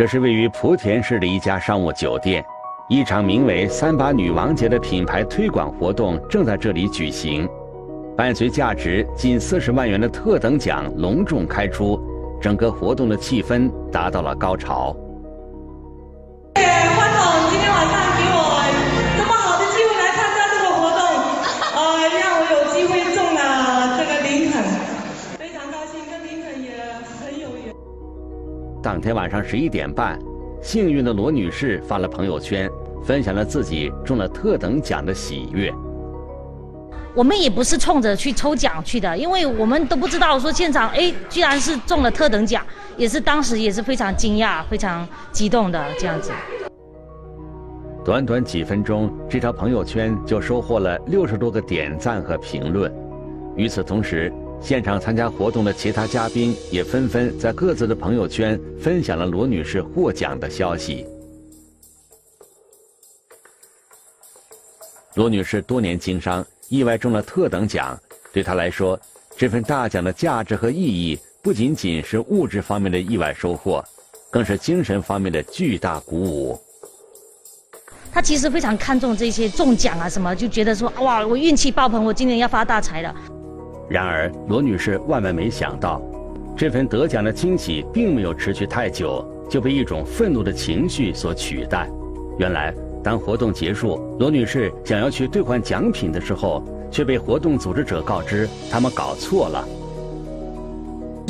这是位于莆田市的一家商务酒店，一场名为“三八女王节”的品牌推广活动正在这里举行。伴随价值近四十万元的特等奖隆重开出，整个活动的气氛达到了高潮。当天晚上十一点半，幸运的罗女士发了朋友圈，分享了自己中了特等奖的喜悦。我们也不是冲着去抽奖去的，因为我们都不知道说现场哎，居然是中了特等奖，也是当时也是非常惊讶、非常激动的这样子。短短几分钟，这条朋友圈就收获了六十多个点赞和评论。与此同时，现场参加活动的其他嘉宾也纷纷在各自的朋友圈分享了罗女士获奖的消息。罗女士多年经商，意外中了特等奖，对她来说，这份大奖的价值和意义不仅仅是物质方面的意外收获，更是精神方面的巨大鼓舞。他其实非常看重这些中奖啊什么，就觉得说哇，我运气爆棚，我今年要发大财了。然而，罗女士万万没想到，这份得奖的惊喜并没有持续太久，就被一种愤怒的情绪所取代。原来，当活动结束，罗女士想要去兑换奖品的时候，却被活动组织者告知他们搞错了。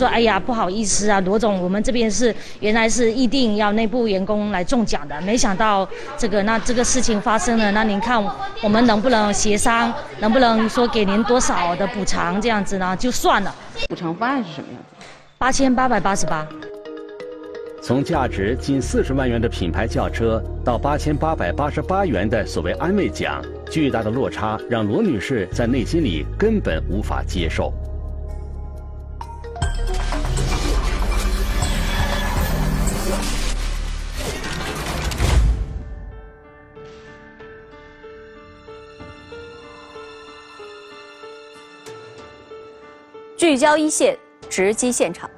说哎呀，不好意思啊，罗总，我们这边是原来是预定要内部员工来中奖的，没想到这个那这个事情发生了，那您看我们能不能协商，能不能说给您多少的补偿这样子呢？就算了。补偿方案是什么样子？八千八百八十八。从价值近四十万元的品牌轿车到八千八百八十八元的所谓安慰奖，巨大的落差让罗女士在内心里根本无法接受。聚焦一线，直击现场。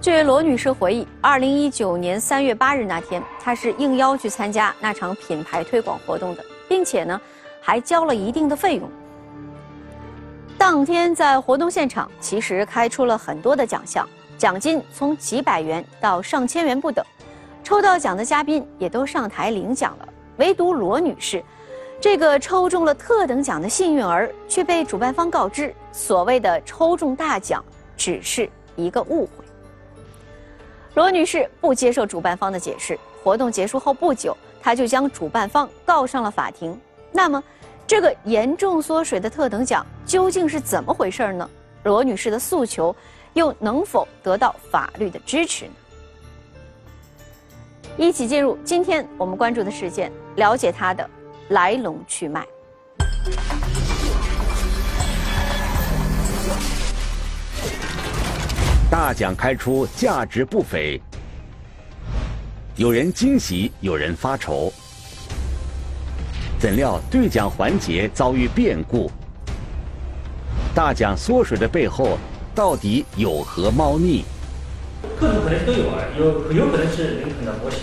据罗女士回忆，二零一九年三月八日那天，她是应邀去参加那场品牌推广活动的，并且呢，还交了一定的费用。当天在活动现场，其实开出了很多的奖项，奖金从几百元到上千元不等，抽到奖的嘉宾也都上台领奖了，唯独罗女士。这个抽中了特等奖的幸运儿，却被主办方告知，所谓的抽中大奖只是一个误会。罗女士不接受主办方的解释，活动结束后不久，她就将主办方告上了法庭。那么，这个严重缩水的特等奖究竟是怎么回事呢？罗女士的诉求又能否得到法律的支持呢？一起进入今天我们关注的事件，了解它的。来龙去脉。大奖开出，价值不菲。有人惊喜，有人发愁。怎料兑奖环节遭遇变故。大奖缩水的背后，到底有何猫腻？各种可能都有啊，有有可能是林肯的模型，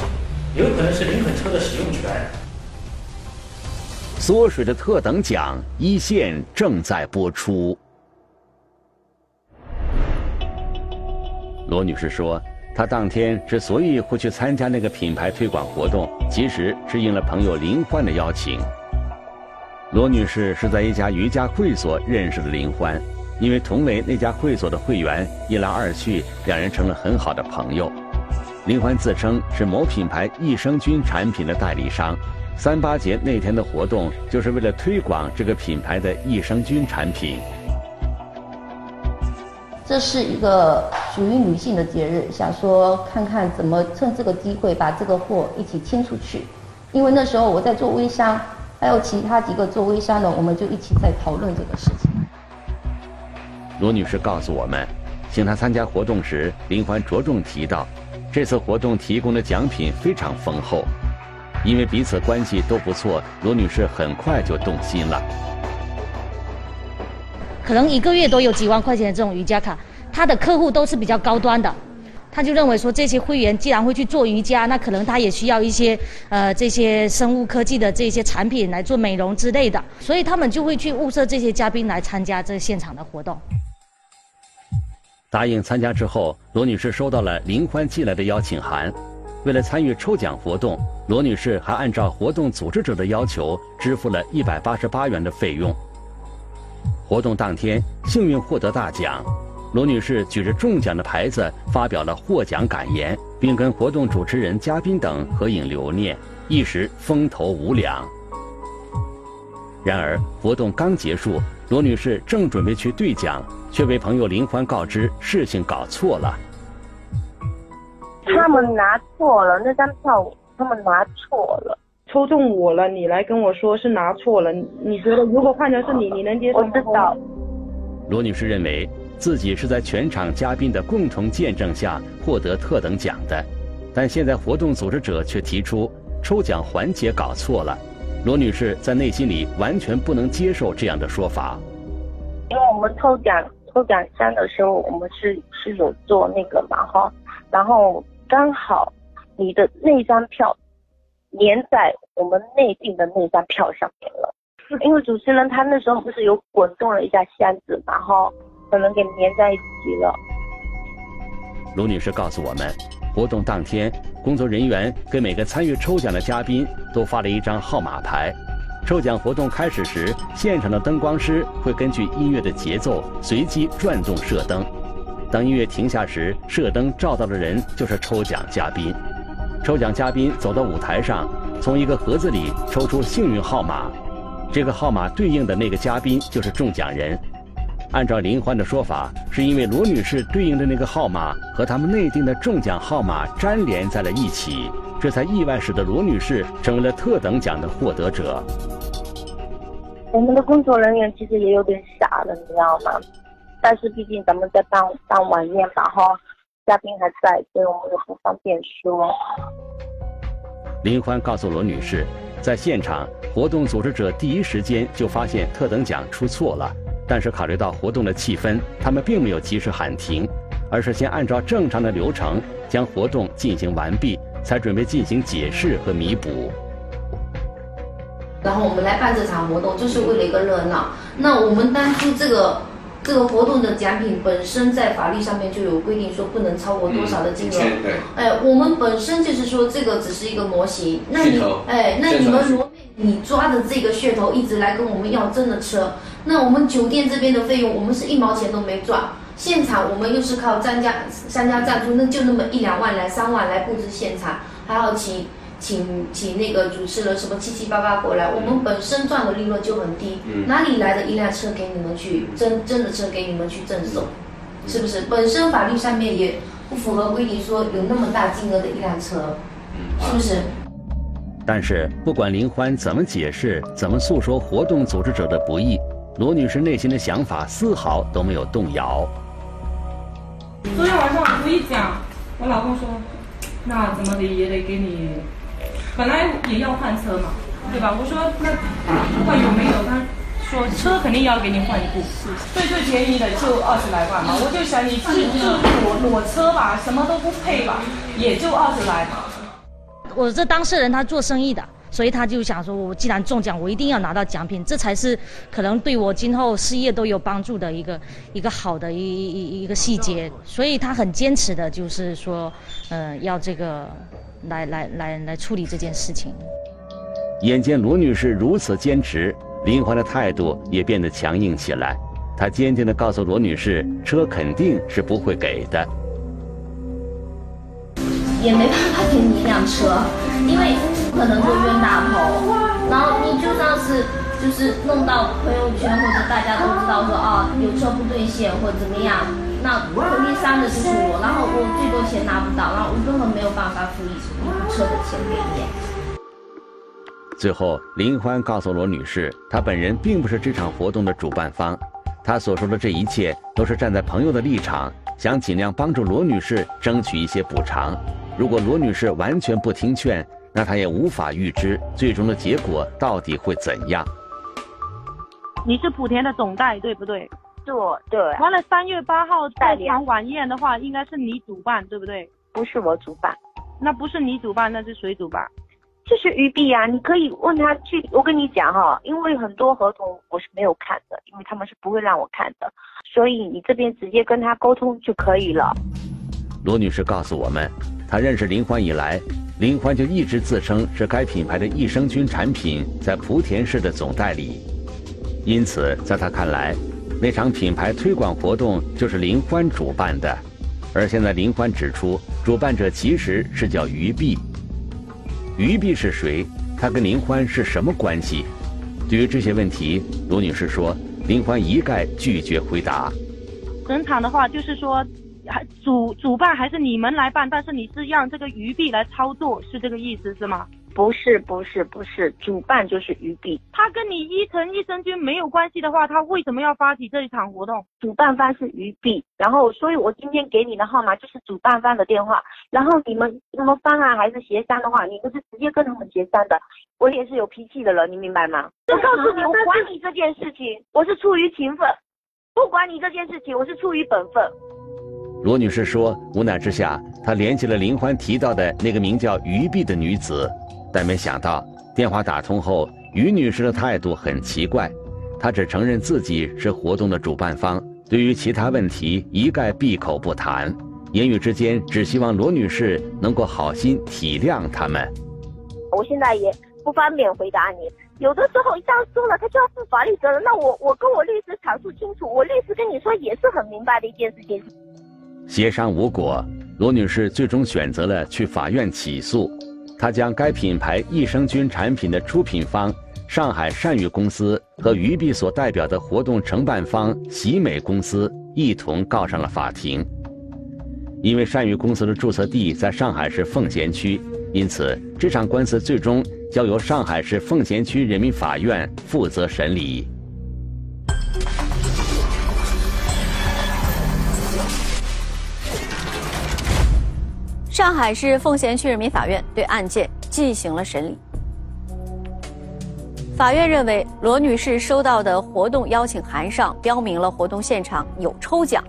有可能是林肯车的使用权。缩水的特等奖一线正在播出。罗女士说，她当天之所以会去参加那个品牌推广活动，其实是应了朋友林欢的邀请。罗女士是在一家瑜伽会所认识的林欢，因为同为那家会所的会员，一来二去，两人成了很好的朋友。林欢自称是某品牌益生菌产品的代理商。三八节那天的活动，就是为了推广这个品牌的益生菌产品。这是一个属于女性的节日，想说看看怎么趁这个机会把这个货一起清出去。因为那时候我在做微商，还有其他几个做微商的，我们就一起在讨论这个事情。罗女士告诉我们，请她参加活动时，林欢着重提到，这次活动提供的奖品非常丰厚。因为彼此关系都不错，罗女士很快就动心了。可能一个月都有几万块钱的这种瑜伽卡，他的客户都是比较高端的，他就认为说这些会员既然会去做瑜伽，那可能他也需要一些呃这些生物科技的这些产品来做美容之类的，所以他们就会去物色这些嘉宾来参加这现场的活动。答应参加之后，罗女士收到了林欢寄来的邀请函。为了参与抽奖活动，罗女士还按照活动组织者的要求支付了一百八十八元的费用。活动当天，幸运获得大奖，罗女士举着中奖的牌子发表了获奖感言，并跟活动主持人、嘉宾等合影留念，一时风头无两。然而，活动刚结束，罗女士正准备去兑奖。却被朋友林欢告知事情搞错了。他们拿错了那张票，他们拿错了，抽中我了，你来跟我说是拿错了。你觉得如果换成是你，你能接受吗？我知道。罗女士认为自己是在全场嘉宾的共同见证下获得特等奖的，但现在活动组织者却提出抽奖环节搞错了。罗女士在内心里完全不能接受这样的说法，因为我们抽奖。抽奖箱的时候，我们是是有做那个嘛哈，然后刚好你的那张票粘在我们内定的那张票上面了，因为主持人他那时候不是有滚动了一下箱子嘛哈，可能给粘在一起了。卢女士告诉我们，活动当天，工作人员给每个参与抽奖的嘉宾都发了一张号码牌。抽奖活动开始时，现场的灯光师会根据音乐的节奏随机转动射灯。当音乐停下时，射灯照到的人就是抽奖嘉宾。抽奖嘉宾走到舞台上，从一个盒子里抽出幸运号码，这个号码对应的那个嘉宾就是中奖人。按照林欢的说法，是因为罗女士对应的那个号码和他们内定的中奖号码粘连在了一起。这才意外使得罗女士成为了特等奖的获得者。我们的工作人员其实也有点傻了，你知道吗？但是毕竟咱们在办办晚宴吧，哈，嘉宾还在，所以我们也不方便说。林欢告诉罗女士，在现场活动组织者第一时间就发现特等奖出错了，但是考虑到活动的气氛，他们并没有及时喊停，而是先按照正常的流程将活动进行完毕。才准备进行解释和弥补。然后我们来办这场活动，就是为了一个热闹。那我们当初这个这个活动的奖品本身在法律上面就有规定，说不能超过多少的金额。哎，我们本身就是说这个只是一个模型。那你哎，那你们罗你抓的这个噱头一直来跟我们要真的车，那我们酒店这边的费用，我们是一毛钱都没赚。现场我们又是靠商家商家赞助，那就那么一两万来三万来布置现场，还好请请请那个主持人什么七七八八过来，我们本身赚的利润就很低，哪里来的一辆车给你们去真真的车给你们去赠送？是不是？本身法律上面也不符合规定，说有那么大金额的一辆车，是不是？但是不管林欢怎么解释，怎么诉说活动组织者的不易，罗女士内心的想法丝毫都没有动摇。昨天晚上我一讲，我老公说，那怎么的也得给你，本来也要换车嘛，对吧？我说那不管有没有，他说车肯定要给你换一部，最最便宜的就二十来万嘛。我就想你就就裸裸车吧，什么都不配吧，也就二十来嘛。我这当事人他做生意的。所以他就想说，我既然中奖，我一定要拿到奖品，这才是可能对我今后事业都有帮助的一个一个好的一一一个细节。所以他很坚持的，就是说，呃，要这个来来来来处理这件事情。眼见罗女士如此坚持，林欢的态度也变得强硬起来。他坚定地告诉罗女士，车肯定是不会给的。也没办法给你一辆车，因为不。可能就冤大头，然后你就算是就是弄到朋友圈或者大家都知道说啊有车不兑现或者怎么样，那肯定伤的就是我，然后我最多钱拿不到，然后我根本没有办法付一部车的钱给你。最后，林欢告诉罗女士，她本人并不是这场活动的主办方，她所说的这一切都是站在朋友的立场，想尽量帮助罗女士争取一些补偿。如果罗女士完全不听劝，那她也无法预知最终的结果到底会怎样。你是莆田的总代对不对？做，对，完了三月八号代场晚宴的话，应该是你主办，对不对？不是我主办，那不是你主办，那是谁主办？就是鱼币啊，你可以问他去。我跟你讲哈，因为很多合同我是没有看的，因为他们是不会让我看的，所以你这边直接跟他沟通就可以了。罗女士告诉我们，她认识林欢以来，林欢就一直自称是该品牌的益生菌产品在莆田市的总代理，因此在她看来，那场品牌推广活动就是林欢主办的。而现在林欢指出，主办者其实是叫于碧。于碧是谁？他跟林欢是什么关系？对于这些问题，卢女士说，林欢一概拒绝回答。整场的话就是说，还主主办还是你们来办，但是你是让这个鱼币来操作，是这个意思是吗？不是不是不是，主办就是鱼币，他跟你伊藤益生菌没有关系的话，他为什么要发起这一场活动？主办方是鱼币，然后所以我今天给你的号码就是主办方的电话，然后你们什么方案还是协商的话，你们是直接跟他们协商的。我也是有脾气的人，你明白吗？我告诉你，我管你这件事情，我是出于情分，不管你这件事情，我是出于本分。罗女士说，无奈之下，她联系了林欢提到的那个名叫于碧的女子。但没想到，电话打通后，于女士的态度很奇怪，她只承认自己是活动的主办方，对于其他问题一概闭口不谈，言语之间只希望罗女士能够好心体谅他们。我现在也不方便回答你，有的时候一旦说了，他就要负法律责任。那我我跟我律师阐述清楚，我律师跟你说也是很明白的一件事情。协商无果，罗女士最终选择了去法院起诉。他将该品牌益生菌产品的出品方上海善宇公司和于碧所代表的活动承办方喜美公司一同告上了法庭。因为善宇公司的注册地在上海市奉贤区，因此这场官司最终交由上海市奉贤区人民法院负责审理。上海市奉贤区人民法院对案件进行了审理。法院认为，罗女士收到的活动邀请函上标明了活动现场有抽奖，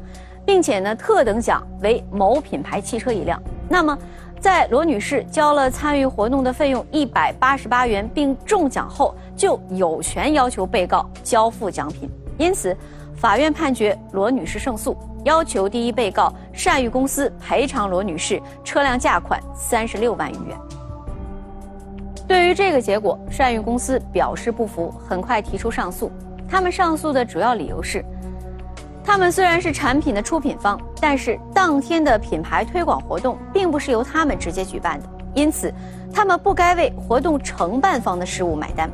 并且呢，特等奖为某品牌汽车一辆。那么，在罗女士交了参与活动的费用一百八十八元并中奖后，就有权要求被告交付奖品。因此，法院判决罗女士胜诉。要求第一被告善誉公司赔偿罗女士车辆价款三十六万余元。对于这个结果，善誉公司表示不服，很快提出上诉。他们上诉的主要理由是，他们虽然是产品的出品方，但是当天的品牌推广活动并不是由他们直接举办的，因此他们不该为活动承办方的失误买单。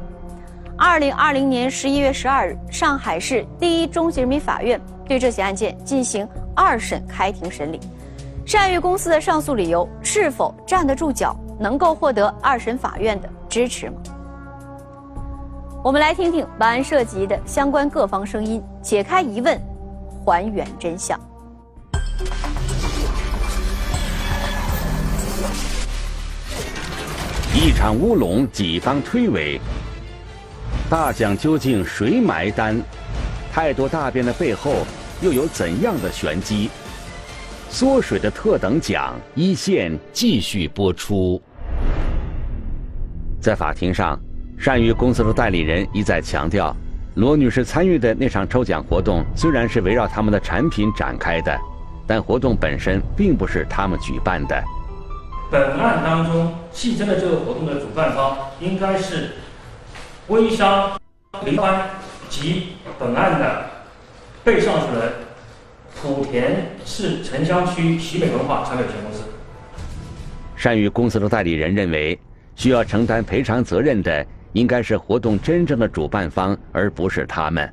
二零二零年十一月十二日，上海市第一中级人民法院。对这起案件进行二审开庭审理，善誉公司的上诉理由是否站得住脚，能够获得二审法院的支持吗？我们来听听本案涉及的相关各方声音，解开疑问，还原真相。一场乌龙，几方推诿，大奖究竟谁埋单？太多大便的背后。又有怎样的玄机？缩水的特等奖一线继续播出。在法庭上，善誉公司的代理人一再强调，罗女士参与的那场抽奖活动虽然是围绕他们的产品展开的，但活动本身并不是他们举办的。本案当中，戏称的这个活动的主办方应该是微商林欢及本案的。被上诉人莆田市城乡区喜美文化产品有限公司。善于公司的代理人认为，需要承担赔偿责任的应该是活动真正的主办方，而不是他们。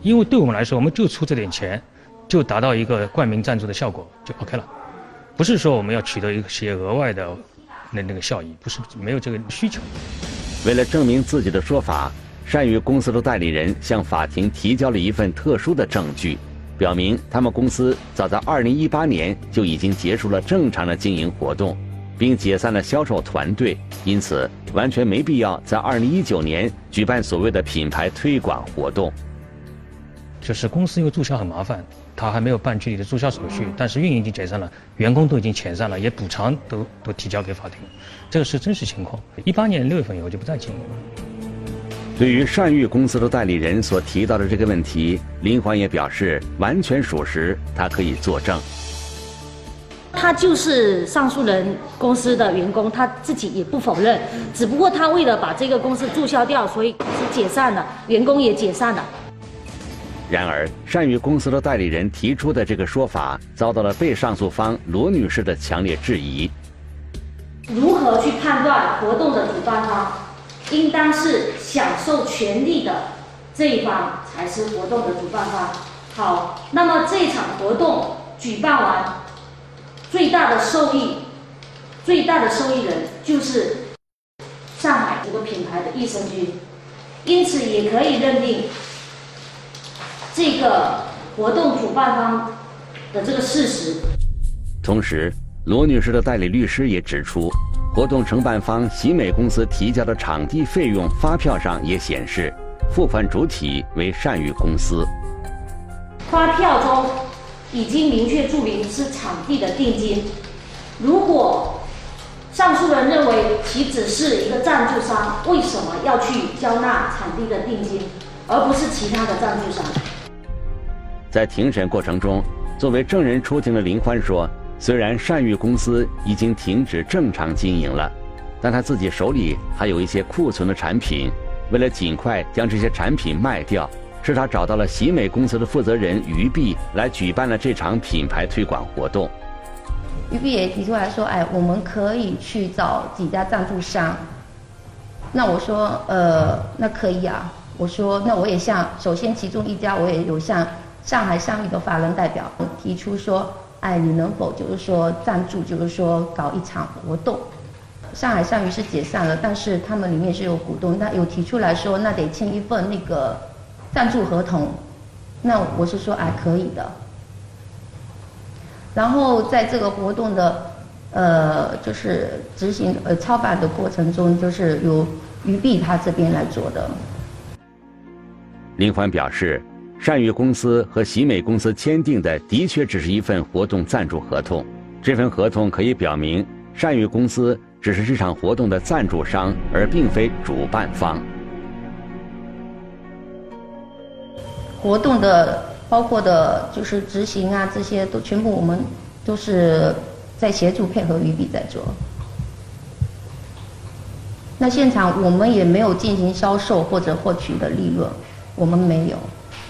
因为对我们来说，我们就出这点钱，就达到一个冠名赞助的效果，就 OK 了。不是说我们要取得一些额外的那那个效益，不是没有这个需求。为了证明自己的说法。善于公司的代理人向法庭提交了一份特殊的证据，表明他们公司早在2018年就已经结束了正常的经营活动，并解散了销售团队，因此完全没必要在2019年举办所谓的品牌推广活动。就是公司因为注销很麻烦，他还没有办具体的注销手续，但是运营已经解散了，员工都已经遣散了，也补偿都都提交给法庭，这个是真实情况。一八年六月份以后就不再经营了。对于善誉公司的代理人所提到的这个问题，林环也表示完全属实，他可以作证。他就是上述人公司的员工，他自己也不否认，只不过他为了把这个公司注销掉，所以是解散了，员工也解散了。然而，善誉公司的代理人提出的这个说法，遭到了被上诉方罗女士的强烈质疑。如何去判断活动的主办方？应当是享受权利的这一方才是活动的主办方。好，那么这场活动举办完，最大的受益、最大的受益人就是上海这个品牌的益生菌，因此也可以认定这个活动主办方的这个事实。同时，罗女士的代理律师也指出。活动承办方喜美公司提交的场地费用发票上也显示，付款主体为善宇公司。发票中已经明确注明是场地的定金。如果上诉人认为其只是一个赞助商，为什么要去交纳场地的定金，而不是其他的赞助商？在庭审过程中，作为证人出庭的林欢说。虽然善誉公司已经停止正常经营了，但他自己手里还有一些库存的产品。为了尽快将这些产品卖掉，是他找到了喜美公司的负责人于碧来举办了这场品牌推广活动。于碧也提出来说：“哎，我们可以去找几家赞助商。”那我说：“呃，那可以啊。”我说：“那我也向首先其中一家，我也有向上海善誉的法人代表提出说。”哎，你能否就是说赞助，就是说搞一场活动？上海上鱼是解散了，但是他们里面是有股东，那有提出来说，那得签一份那个赞助合同。那我是说，哎，可以的。然后在这个活动的呃，就是执行呃操办的过程中，就是由于碧他这边来做的。林欢表示。善宇公司和喜美公司签订的的确只是一份活动赞助合同，这份合同可以表明善宇公司只是这场活动的赞助商，而并非主办方。活动的包括的就是执行啊，这些都全部我们都是在协助配合于比在做。那现场我们也没有进行销售或者获取的利润，我们没有。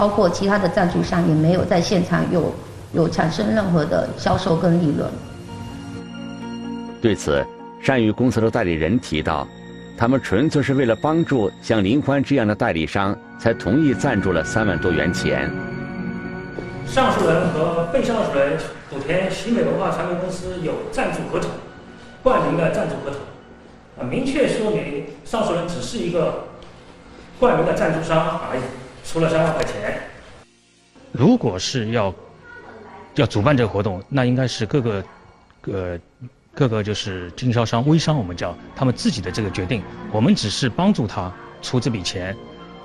包括其他的赞助商也没有在现场有有产生任何的销售跟利润。对此，善宇公司的代理人提到，他们纯粹是为了帮助像林欢这样的代理商，才同意赞助了三万多元钱。上诉人和被上诉人莆田喜美文化传媒公司有赞助合同，冠名的赞助合同，啊，明确说明上诉人只是一个冠名的赞助商而已。出了三万块钱。如果是要要主办这个活动，那应该是各个呃各个就是经销商、微商，我们叫他们自己的这个决定。我们只是帮助他出这笔钱，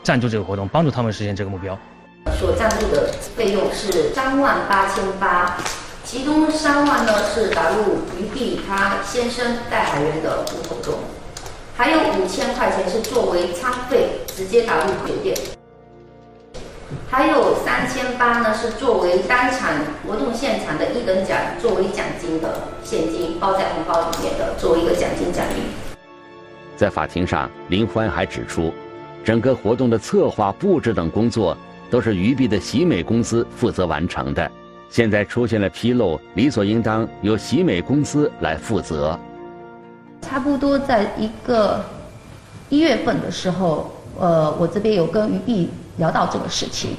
赞助这个活动，帮助他们实现这个目标。所赞助的费用是三万八千八，其中三万呢是打入余碧他先生代海员的户口中，还有五千块钱是作为餐费直接打入酒店。还有三千八呢，是作为当场活动现场的一等奖，作为奖金的现金包在红包里面的，作为一个奖金奖励。在法庭上，林欢还指出，整个活动的策划、布置等工作都是于碧的喜美公司负责完成的。现在出现了纰漏，理所应当由喜美公司来负责。差不多在一个一月份的时候，呃，我这边有跟于碧。聊到这个事情，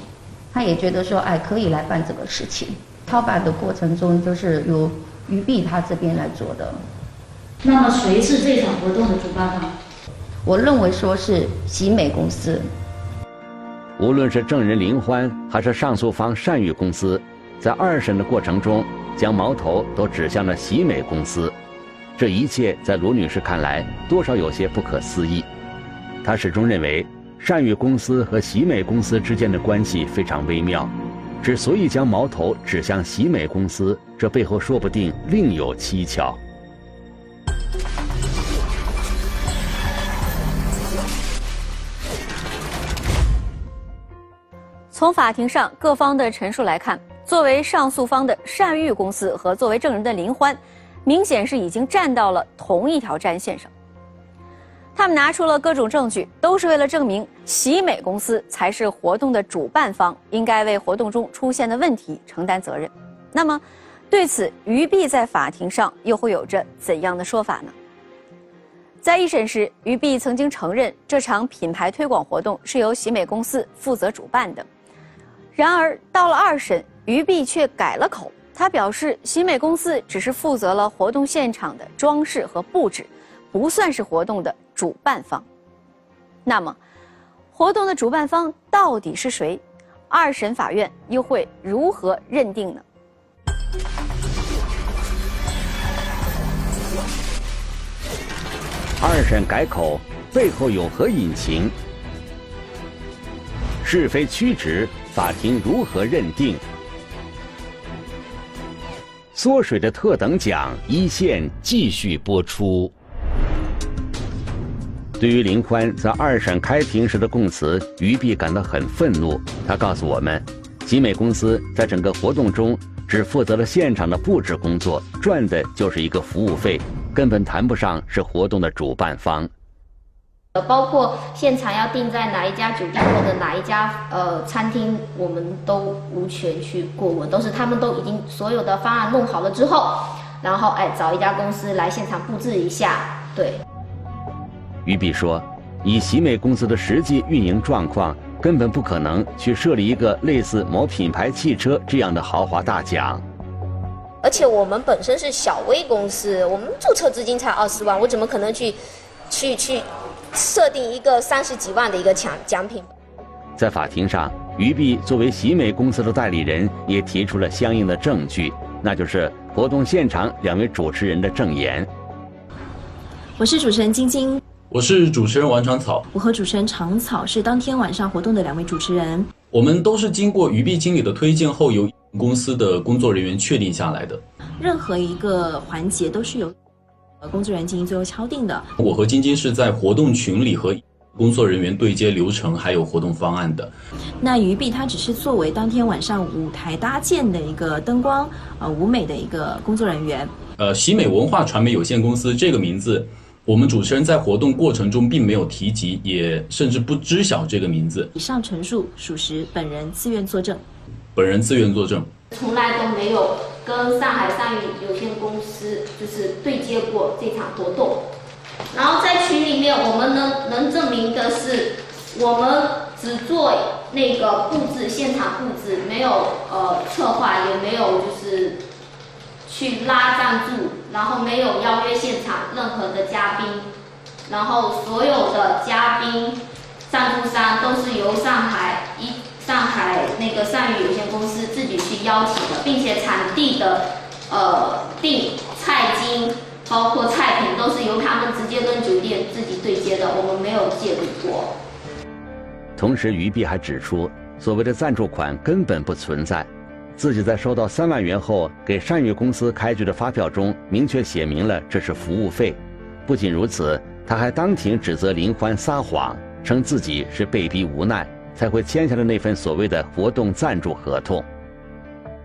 他也觉得说，哎，可以来办这个事情。操办的过程中，就是由于碧他这边来做的。那么谁是这场活动的主办方？我认为说是喜美公司。无论是证人林欢，还是上诉方善誉公司，在二审的过程中，将矛头都指向了喜美公司。这一切在罗女士看来，多少有些不可思议。她始终认为。善宇公司和喜美公司之间的关系非常微妙。之所以将矛头指向喜美公司，这背后说不定另有蹊跷。从法庭上各方的陈述来看，作为上诉方的善玉公司和作为证人的林欢，明显是已经站到了同一条战线上。他们拿出了各种证据，都是为了证明喜美公司才是活动的主办方，应该为活动中出现的问题承担责任。那么，对此于碧在法庭上又会有着怎样的说法呢？在一审时，于碧曾经承认这场品牌推广活动是由喜美公司负责主办的。然而到了二审，于碧却改了口，他表示喜美公司只是负责了活动现场的装饰和布置，不算是活动的。主办方，那么活动的主办方到底是谁？二审法院又会如何认定呢？二审改口背后有何隐情？是非曲直，法庭如何认定？缩水的特等奖一线继续播出。对于林欢在二审开庭时的供词，于碧感到很愤怒。他告诉我们，集美公司在整个活动中只负责了现场的布置工作，赚的就是一个服务费，根本谈不上是活动的主办方。呃，包括现场要定在哪一家酒店或者哪一家呃餐厅，我们都无权去过问，都是他们都已经所有的方案弄好了之后，然后哎找一家公司来现场布置一下，对。于碧说：“以喜美公司的实际运营状况，根本不可能去设立一个类似某品牌汽车这样的豪华大奖。而且我们本身是小微公司，我们注册资金才二十万，我怎么可能去，去去设定一个三十几万的一个奖奖品？”在法庭上，于碧作为喜美公司的代理人，也提出了相应的证据，那就是活动现场两位主持人的证言。我是主持人晶晶。我是主持人王长草，我和主持人长草是当天晚上活动的两位主持人。我们都是经过鱼碧经理的推荐后，由公司的工作人员确定下来的。任何一个环节都是由工作人员进行最后敲定的。我和晶晶是在活动群里和工作人员对接流程，还有活动方案的。那鱼碧他只是作为当天晚上舞台搭建的一个灯光呃舞美的一个工作人员。呃，喜美文化传媒有限公司这个名字。我们主持人在活动过程中并没有提及，也甚至不知晓这个名字。以上陈述属实，本人自愿作证。本人自愿作证。从来都没有跟上海上宇有限公司就是对接过这场活动。然后在群里面，我们能能证明的是，我们只做那个布置，现场布置，没有呃策划，也没有就是。去拉赞助，然后没有邀约现场任何的嘉宾，然后所有的嘉宾、赞助商都是由上海一上海那个善宇有限公司自己去邀请的，并且场地的呃订菜金，包括菜品都是由他们直接跟酒店自己对接的，我们没有介入过。同时，于碧还指出，所谓的赞助款根本不存在。自己在收到三万元后，给善宇公司开具的发票中明确写明了这是服务费。不仅如此，他还当庭指责林欢撒谎，称自己是被逼无奈才会签下了那份所谓的活动赞助合同。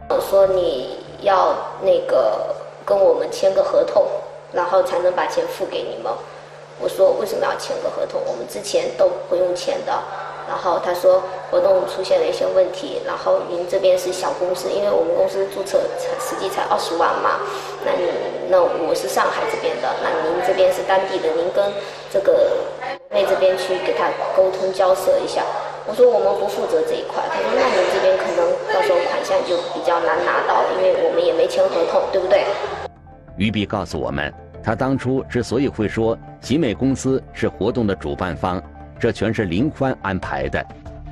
我说你要那个跟我们签个合同，然后才能把钱付给你们。我说为什么要签个合同？我们之前都不用签的。然后他说活动出现了一些问题，然后您这边是小公司，因为我们公司注册才实际才二十万嘛，那你那我是上海这边的，那您这边是当地的，您跟这个那这边去给他沟通交涉一下。我说我们不负责这一块，他说那您这边可能到时候款项就比较难拿到，因为我们也没签合同，对不对？于碧告诉我们，他当初之所以会说集美公司是活动的主办方。这全是林欢安排的，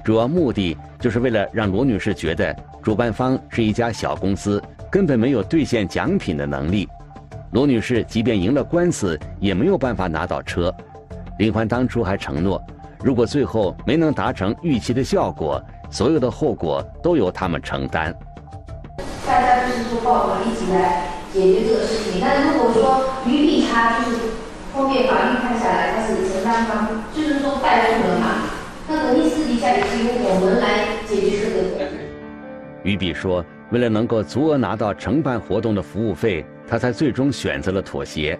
主要目的就是为了让罗女士觉得主办方是一家小公司，根本没有兑现奖品的能力。罗女士即便赢了官司，也没有办法拿到车。林欢当初还承诺，如果最后没能达成预期的效果，所有的后果都由他们承担。大家就是说抱团一起来解决这个事情。但是如果说余碧他就是后面法律看下来他是承担方，就是说败诉了嘛，那肯定私底下也是由我们来解决这个。于碧说：“为了能够足额拿到承办活动的服务费，他才最终选择了妥协。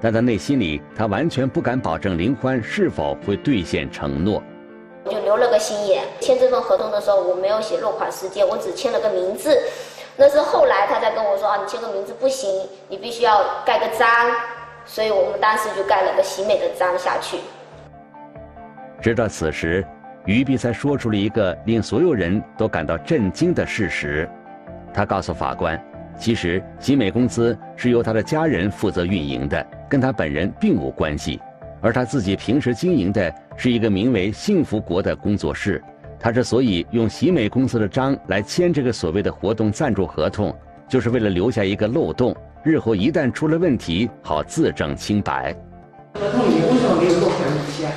但在内心里，他完全不敢保证林欢是否会兑现承诺。就留了个心眼。签这份合同的时候，我没有写落款时间，我只签了个名字。那是后来他才跟我说啊，你签个名字不行，你必须要盖个章。所以我们当时就盖了个喜美的章下去。直到此时，于碧才说出了一个令所有人都感到震惊的事实。他告诉法官，其实喜美公司是由他的家人负责运营的，跟他本人并无关系。而他自己平时经营的是一个名为“幸福国”的工作室。他之所以用喜美公司的章来签这个所谓的活动赞助合同，就是为了留下一个漏洞，日后一旦出了问题，好自证清白。合同里面为什么没有落款日期啊？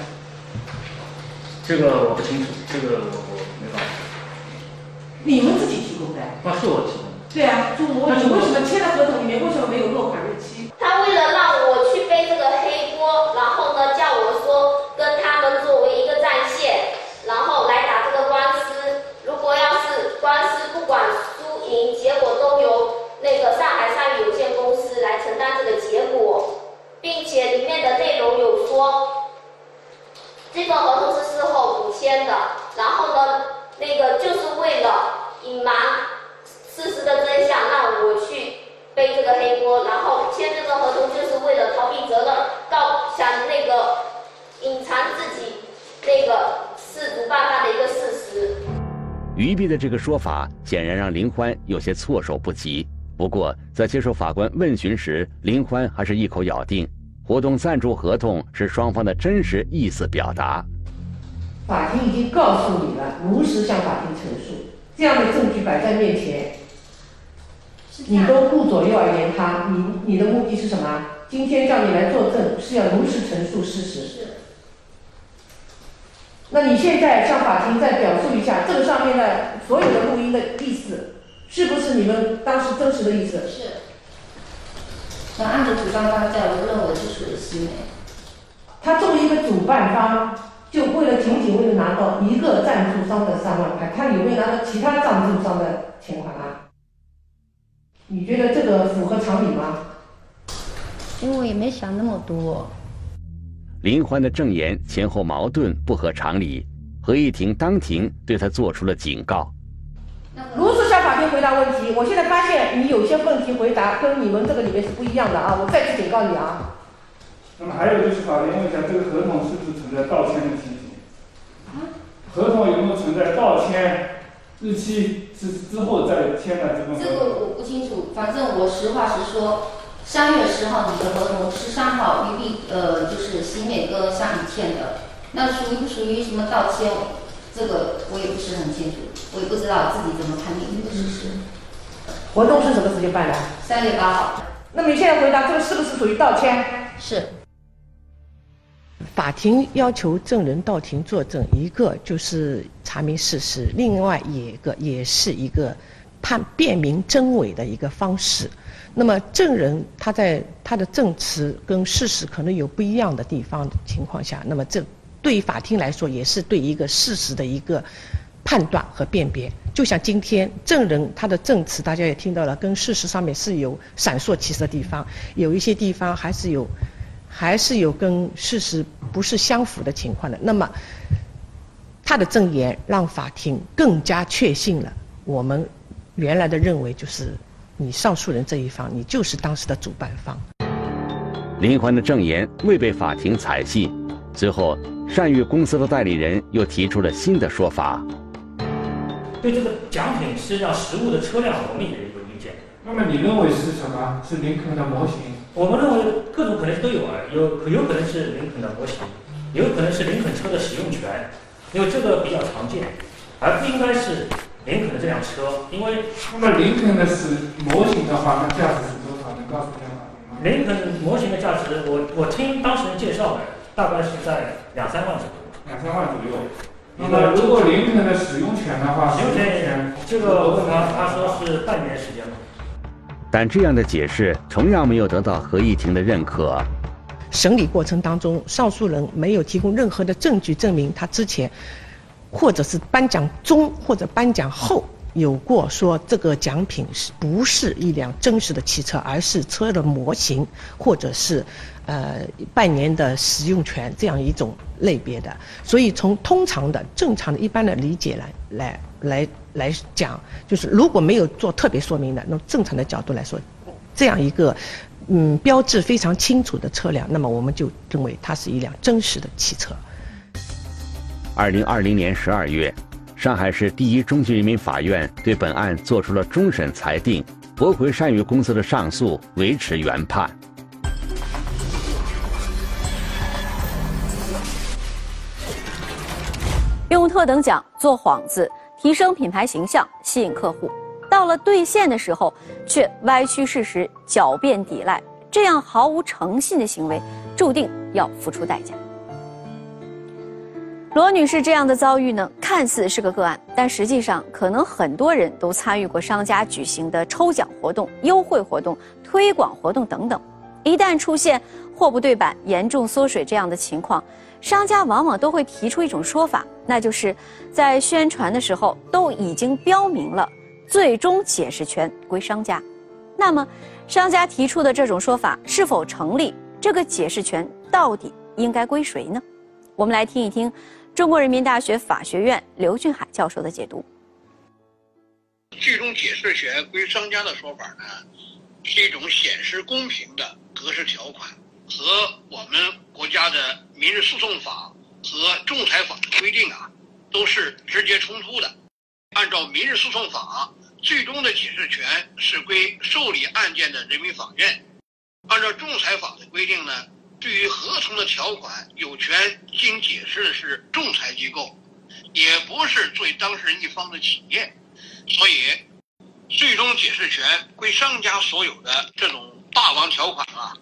这个我不清楚，这个我我没办法。你们自己提供的？啊，是我提供的。对啊，就我你为什么签的合同里面为什么没有落款日期？他为了让我去背这个黑锅，然后呢叫我说跟他们作为一个战线，然后来打这个官司。如果要是官司不管输赢，结果都由那个上海上宇有限公司来承担这个结果，并且里面的内容有说，这份合同是事后补签的，然后呢，那个就是为了隐瞒事实的真相，让我去背这个黑锅，然后签这份合同就是为了逃避责任，告想那个隐藏自己那个是主办方的一个事实。于碧的这个说法显然让林欢有些措手不及。不过，在接受法官问询时，林欢还是一口咬定，活动赞助合同是双方的真实意思表达。法庭已经告诉你了，如实向法庭陈述，这样的证据摆在面前，你都顾左右而言他，你你的目的是什么？今天叫你来作证，是要如实陈述事实。是。那你现在向法庭再表述一下，这个上面的所有的录音的意思，是不是你们当时真实的意思？是。本案的主办方在我认为是属于西美。他作为一个主办方，就为了仅仅为了拿到一个赞助商的三万块，他有没有拿到其他赞助商的钱款啊？你觉得这个符合常理吗？因为我也没想那么多。林欢的证言前后矛盾，不合常理。合议庭当庭对他做出了警告。如实向法庭回答问题。我现在发现你有些问题回答跟你们这个里面是不一样的啊！我再次警告你啊！那么还有就是法庭问一下，这个合同是不是存在盗签的情形？啊合同有没有存在盗签？日期是之后再签的这份这个我不清楚，反正我实话实说。三月十号你的合同，十三号于碧呃就是新美跟向宇签的，那属于不属于什么盗签？这个我也不是很清楚，我也不知道自己怎么判定这个事实。活动是什么时间办的？三月八号。那么你现在回答这个是不是属于盗窃？是。法庭要求证人到庭作证，一个就是查明事实，另外一个也是一个判辨明真伪的一个方式。那么证人他在他的证词跟事实可能有不一样的地方的情况下，那么这对于法庭来说也是对一个事实的一个判断和辨别。就像今天证人他的证词，大家也听到了，跟事实上面是有闪烁其词的地方，有一些地方还是有。还是有跟事实不是相符的情况的。那么，他的证言让法庭更加确信了我们原来的认为，就是你上诉人这一方，你就是当时的主办方。林欢的证言未被法庭采信，最后善誉公司的代理人又提出了新的说法。对这个奖品是让实物的车辆，我们也有意见。那么你认为是什么？是林肯的模型？我们认为各种可能性都有啊，有有可能是林肯的模型，有可能是林肯车的使用权，因为这个比较常见，而不应该是林肯的这辆车，因为那么林肯的是模型的话，那价值是多少？能告诉一下吗？林肯模型的价值，我我听当事人介绍的，大概是在两三万左右。两两三万左右。那么如果林肯的使用权的话，使用权这个我问他，他说是半年时间嘛。但这样的解释同样没有得到合议庭的认可。审理过程当中，上诉人没有提供任何的证据证明他之前，或者是颁奖中或者颁奖后有过说这个奖品是不是一辆真实的汽车，而是车的模型，或者是呃半年的使用权这样一种类别的。所以从通常的、正常的、一般的理解来来来来讲，就是如果没有做特别说明的，那么正常的角度来说，这样一个。嗯，标志非常清楚的车辆，那么我们就认为它是一辆真实的汽车。二零二零年十二月，上海市第一中级人民法院对本案作出了终审裁定，驳回善宇公司的上诉，维持原判。用特等奖做幌子，提升品牌形象，吸引客户。到了兑现的时候，却歪曲事实、狡辩抵赖，这样毫无诚信的行为，注定要付出代价。罗女士这样的遭遇呢，看似是个个案，但实际上可能很多人都参与过商家举行的抽奖活动、优惠活动、推广活动等等。一旦出现货不对版、严重缩水这样的情况，商家往往都会提出一种说法，那就是在宣传的时候都已经标明了。最终解释权归商家，那么商家提出的这种说法是否成立？这个解释权到底应该归谁呢？我们来听一听中国人民大学法学院刘俊海教授的解读。最终解释权归商家的说法呢，是一种显示公平的格式条款，和我们国家的民事诉讼法和仲裁法的规定啊，都是直接冲突的。按照民事诉讼法。最终的解释权是归受理案件的人民法院。按照仲裁法的规定呢，对于合同的条款，有权经解释的是仲裁机构，也不是作为当事人一方的企业。所以，最终解释权归商家所有的这种霸王条款啊，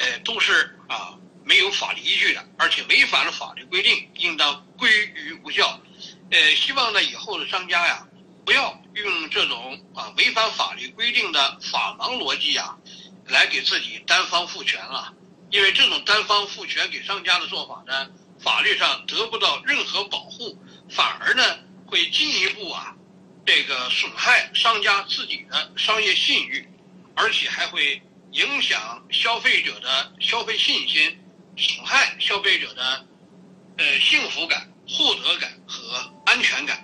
呃，都是啊没有法律依据的，而且违反了法律规定，应当归于无效。呃，希望呢以后的商家呀。不要用这种啊违反法律规定的法盲逻辑呀，来给自己单方赋权了。因为这种单方赋权给商家的做法呢，法律上得不到任何保护，反而呢会进一步啊这个损害商家自己的商业信誉，而且还会影响消费者的消费信心，损害消费者的呃幸福感、获得感和安全感。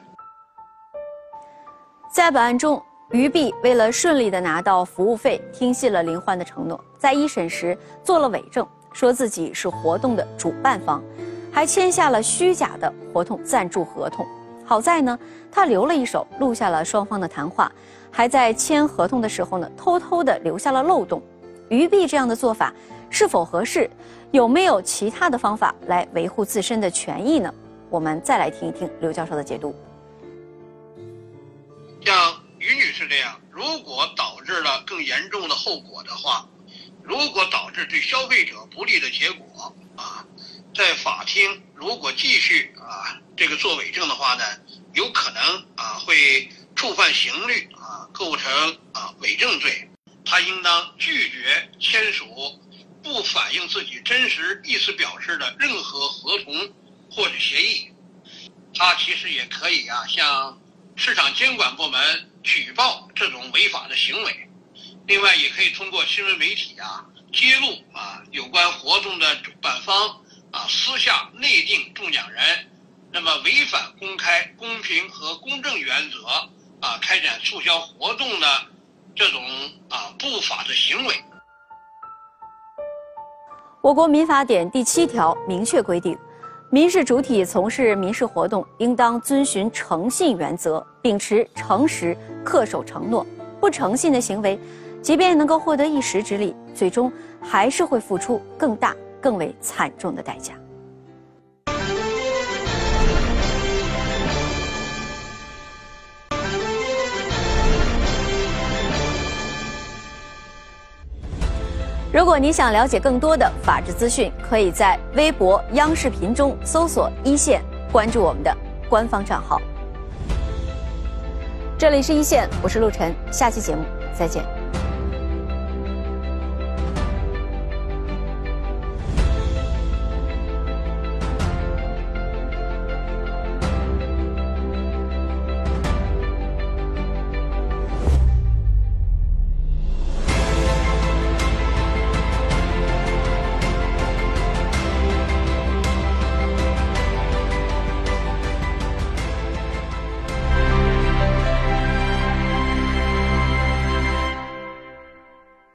在本案中，于碧为了顺利的拿到服务费，听信了林欢的承诺，在一审时做了伪证，说自己是活动的主办方，还签下了虚假的活动赞助合同。好在呢，他留了一手，录下了双方的谈话，还在签合同的时候呢，偷偷的留下了漏洞。于碧这样的做法是否合适？有没有其他的方法来维护自身的权益呢？我们再来听一听刘教授的解读。像于女士这样，如果导致了更严重的后果的话，如果导致对消费者不利的结果啊，在法庭如果继续啊这个作伪证的话呢，有可能啊会触犯刑律啊，构成啊伪证罪，他应当拒绝签署不反映自己真实意思表示的任何合同或者协议，他其实也可以啊向。市场监管部门举报这种违法的行为，另外也可以通过新闻媒体啊揭露啊有关活动的主办方啊私下内定中奖人，那么违反公开、公平和公正原则啊开展促销活动的这种啊不法的行为。我国民法典第七条明确规定。民事主体从事民事活动，应当遵循诚信原则，秉持诚实、恪守承诺。不诚信的行为，即便能够获得一时之利，最终还是会付出更大、更为惨重的代价。如果你想了解更多的法治资讯，可以在微博、央视频中搜索“一线”，关注我们的官方账号。这里是一线，我是陆晨，下期节目再见。